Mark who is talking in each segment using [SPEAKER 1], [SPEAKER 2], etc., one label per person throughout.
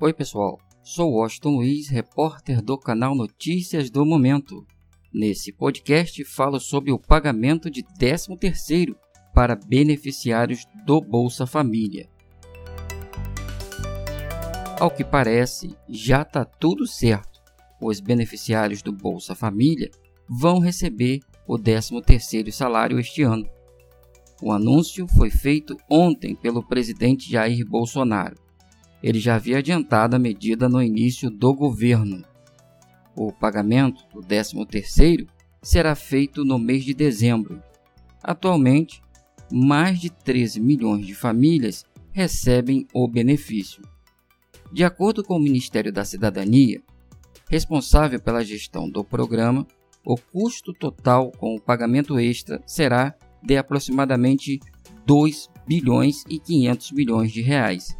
[SPEAKER 1] Oi, pessoal. Sou Washington Luiz, repórter do canal Notícias do Momento. Nesse podcast falo sobre o pagamento de 13º para beneficiários do Bolsa Família. Ao que parece, já está tudo certo. Os beneficiários do Bolsa Família vão receber o 13º salário este ano. O anúncio foi feito ontem pelo presidente Jair Bolsonaro ele já havia adiantado a medida no início do governo. O pagamento do 13º será feito no mês de dezembro. Atualmente, mais de 13 milhões de famílias recebem o benefício. De acordo com o Ministério da Cidadania, responsável pela gestão do programa, o custo total com o pagamento extra será de aproximadamente 2 bilhões e 500 milhões de reais.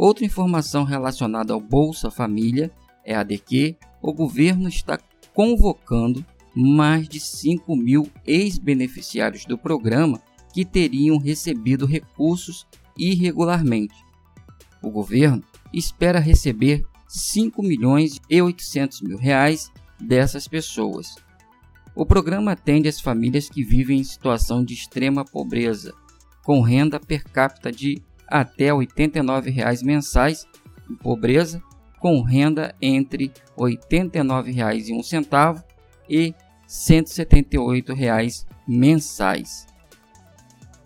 [SPEAKER 1] Outra informação relacionada ao Bolsa Família é a de que o governo está convocando mais de 5 mil ex-beneficiários do programa que teriam recebido recursos irregularmente. O governo espera receber 5 milhões e 800 mil reais dessas pessoas. O programa atende as famílias que vivem em situação de extrema pobreza, com renda per capita de até R$ 89,00 mensais em pobreza, com renda entre R$ 89,01 e R$ 178,00 mensais.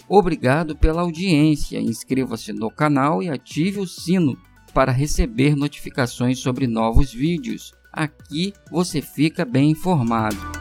[SPEAKER 1] Obrigado pela audiência. Inscreva-se no canal e ative o sino para receber notificações sobre novos vídeos. Aqui você fica bem informado.